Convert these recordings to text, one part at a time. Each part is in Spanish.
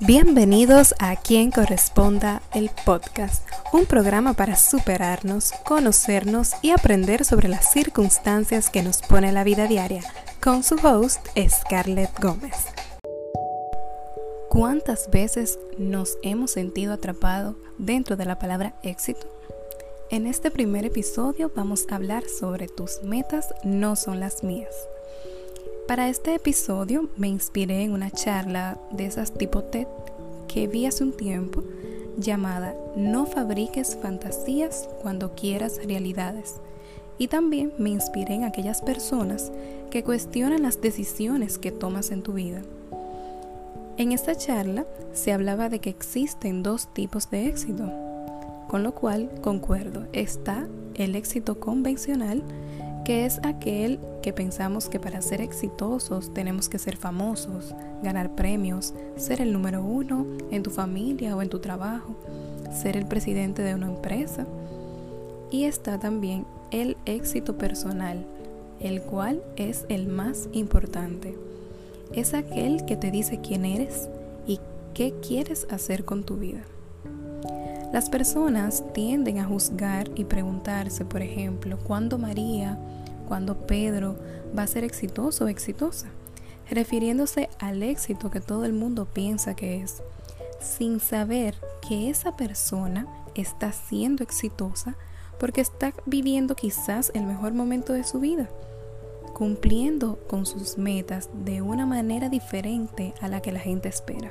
Bienvenidos a Quien Corresponda el Podcast, un programa para superarnos, conocernos y aprender sobre las circunstancias que nos pone la vida diaria, con su host Scarlett Gómez. ¿Cuántas veces nos hemos sentido atrapados dentro de la palabra éxito? En este primer episodio vamos a hablar sobre tus metas no son las mías. Para este episodio me inspiré en una charla de esas tipo TED que vi hace un tiempo llamada No fabriques fantasías cuando quieras realidades. Y también me inspiré en aquellas personas que cuestionan las decisiones que tomas en tu vida. En esta charla se hablaba de que existen dos tipos de éxito, con lo cual concuerdo. Está el éxito convencional, que es aquel que pensamos que para ser exitosos tenemos que ser famosos, ganar premios, ser el número uno en tu familia o en tu trabajo, ser el presidente de una empresa. Y está también el éxito personal, el cual es el más importante. Es aquel que te dice quién eres y qué quieres hacer con tu vida. Las personas tienden a juzgar y preguntarse, por ejemplo, ¿cuándo María cuando Pedro va a ser exitoso o exitosa, refiriéndose al éxito que todo el mundo piensa que es, sin saber que esa persona está siendo exitosa porque está viviendo quizás el mejor momento de su vida, cumpliendo con sus metas de una manera diferente a la que la gente espera.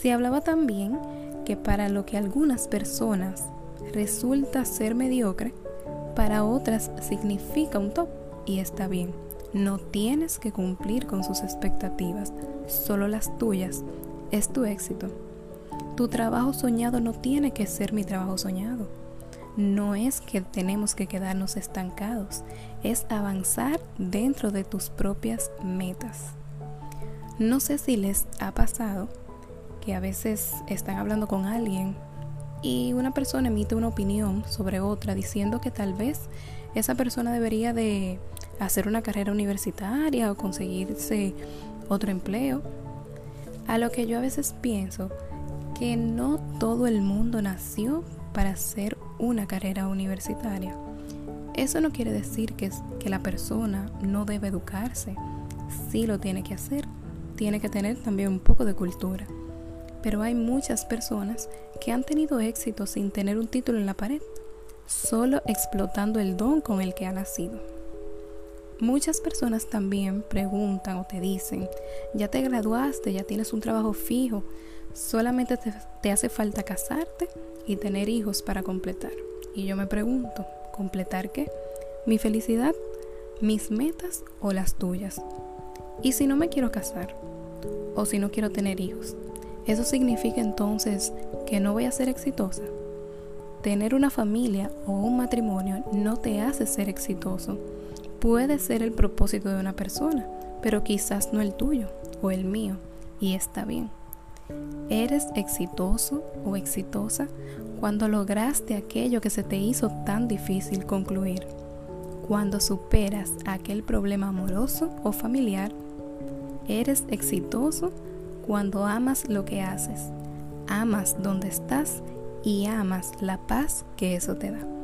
Se hablaba también que para lo que algunas personas resulta ser mediocre, para otras significa un top y está bien. No tienes que cumplir con sus expectativas, solo las tuyas. Es tu éxito. Tu trabajo soñado no tiene que ser mi trabajo soñado. No es que tenemos que quedarnos estancados, es avanzar dentro de tus propias metas. No sé si les ha pasado que a veces están hablando con alguien y una persona emite una opinión sobre otra diciendo que tal vez esa persona debería de hacer una carrera universitaria o conseguirse otro empleo. A lo que yo a veces pienso que no todo el mundo nació para hacer una carrera universitaria. Eso no quiere decir que, que la persona no debe educarse. Sí lo tiene que hacer. Tiene que tener también un poco de cultura pero hay muchas personas que han tenido éxito sin tener un título en la pared, solo explotando el don con el que ha nacido. Muchas personas también preguntan o te dicen, ya te graduaste, ya tienes un trabajo fijo, solamente te, te, hace falta casarte y tener hijos para completar. Y yo me pregunto, ¿completar qué? ¿Mi felicidad? ¿Mis metas o las tuyas? ¿Y si no me quiero casar? ¿O si no quiero tener hijos? ¿Eso significa entonces que no voy a ser exitosa? Tener una familia o un matrimonio no te hace ser exitoso. Puede ser el propósito de una persona, pero quizás no el tuyo o el mío, y está bien. Eres exitoso o exitosa cuando lograste aquello que se te hizo tan difícil concluir, cuando superas aquel problema amoroso o familiar. Eres exitoso cuando amas lo que haces, amas donde estás y amas la paz que eso te da.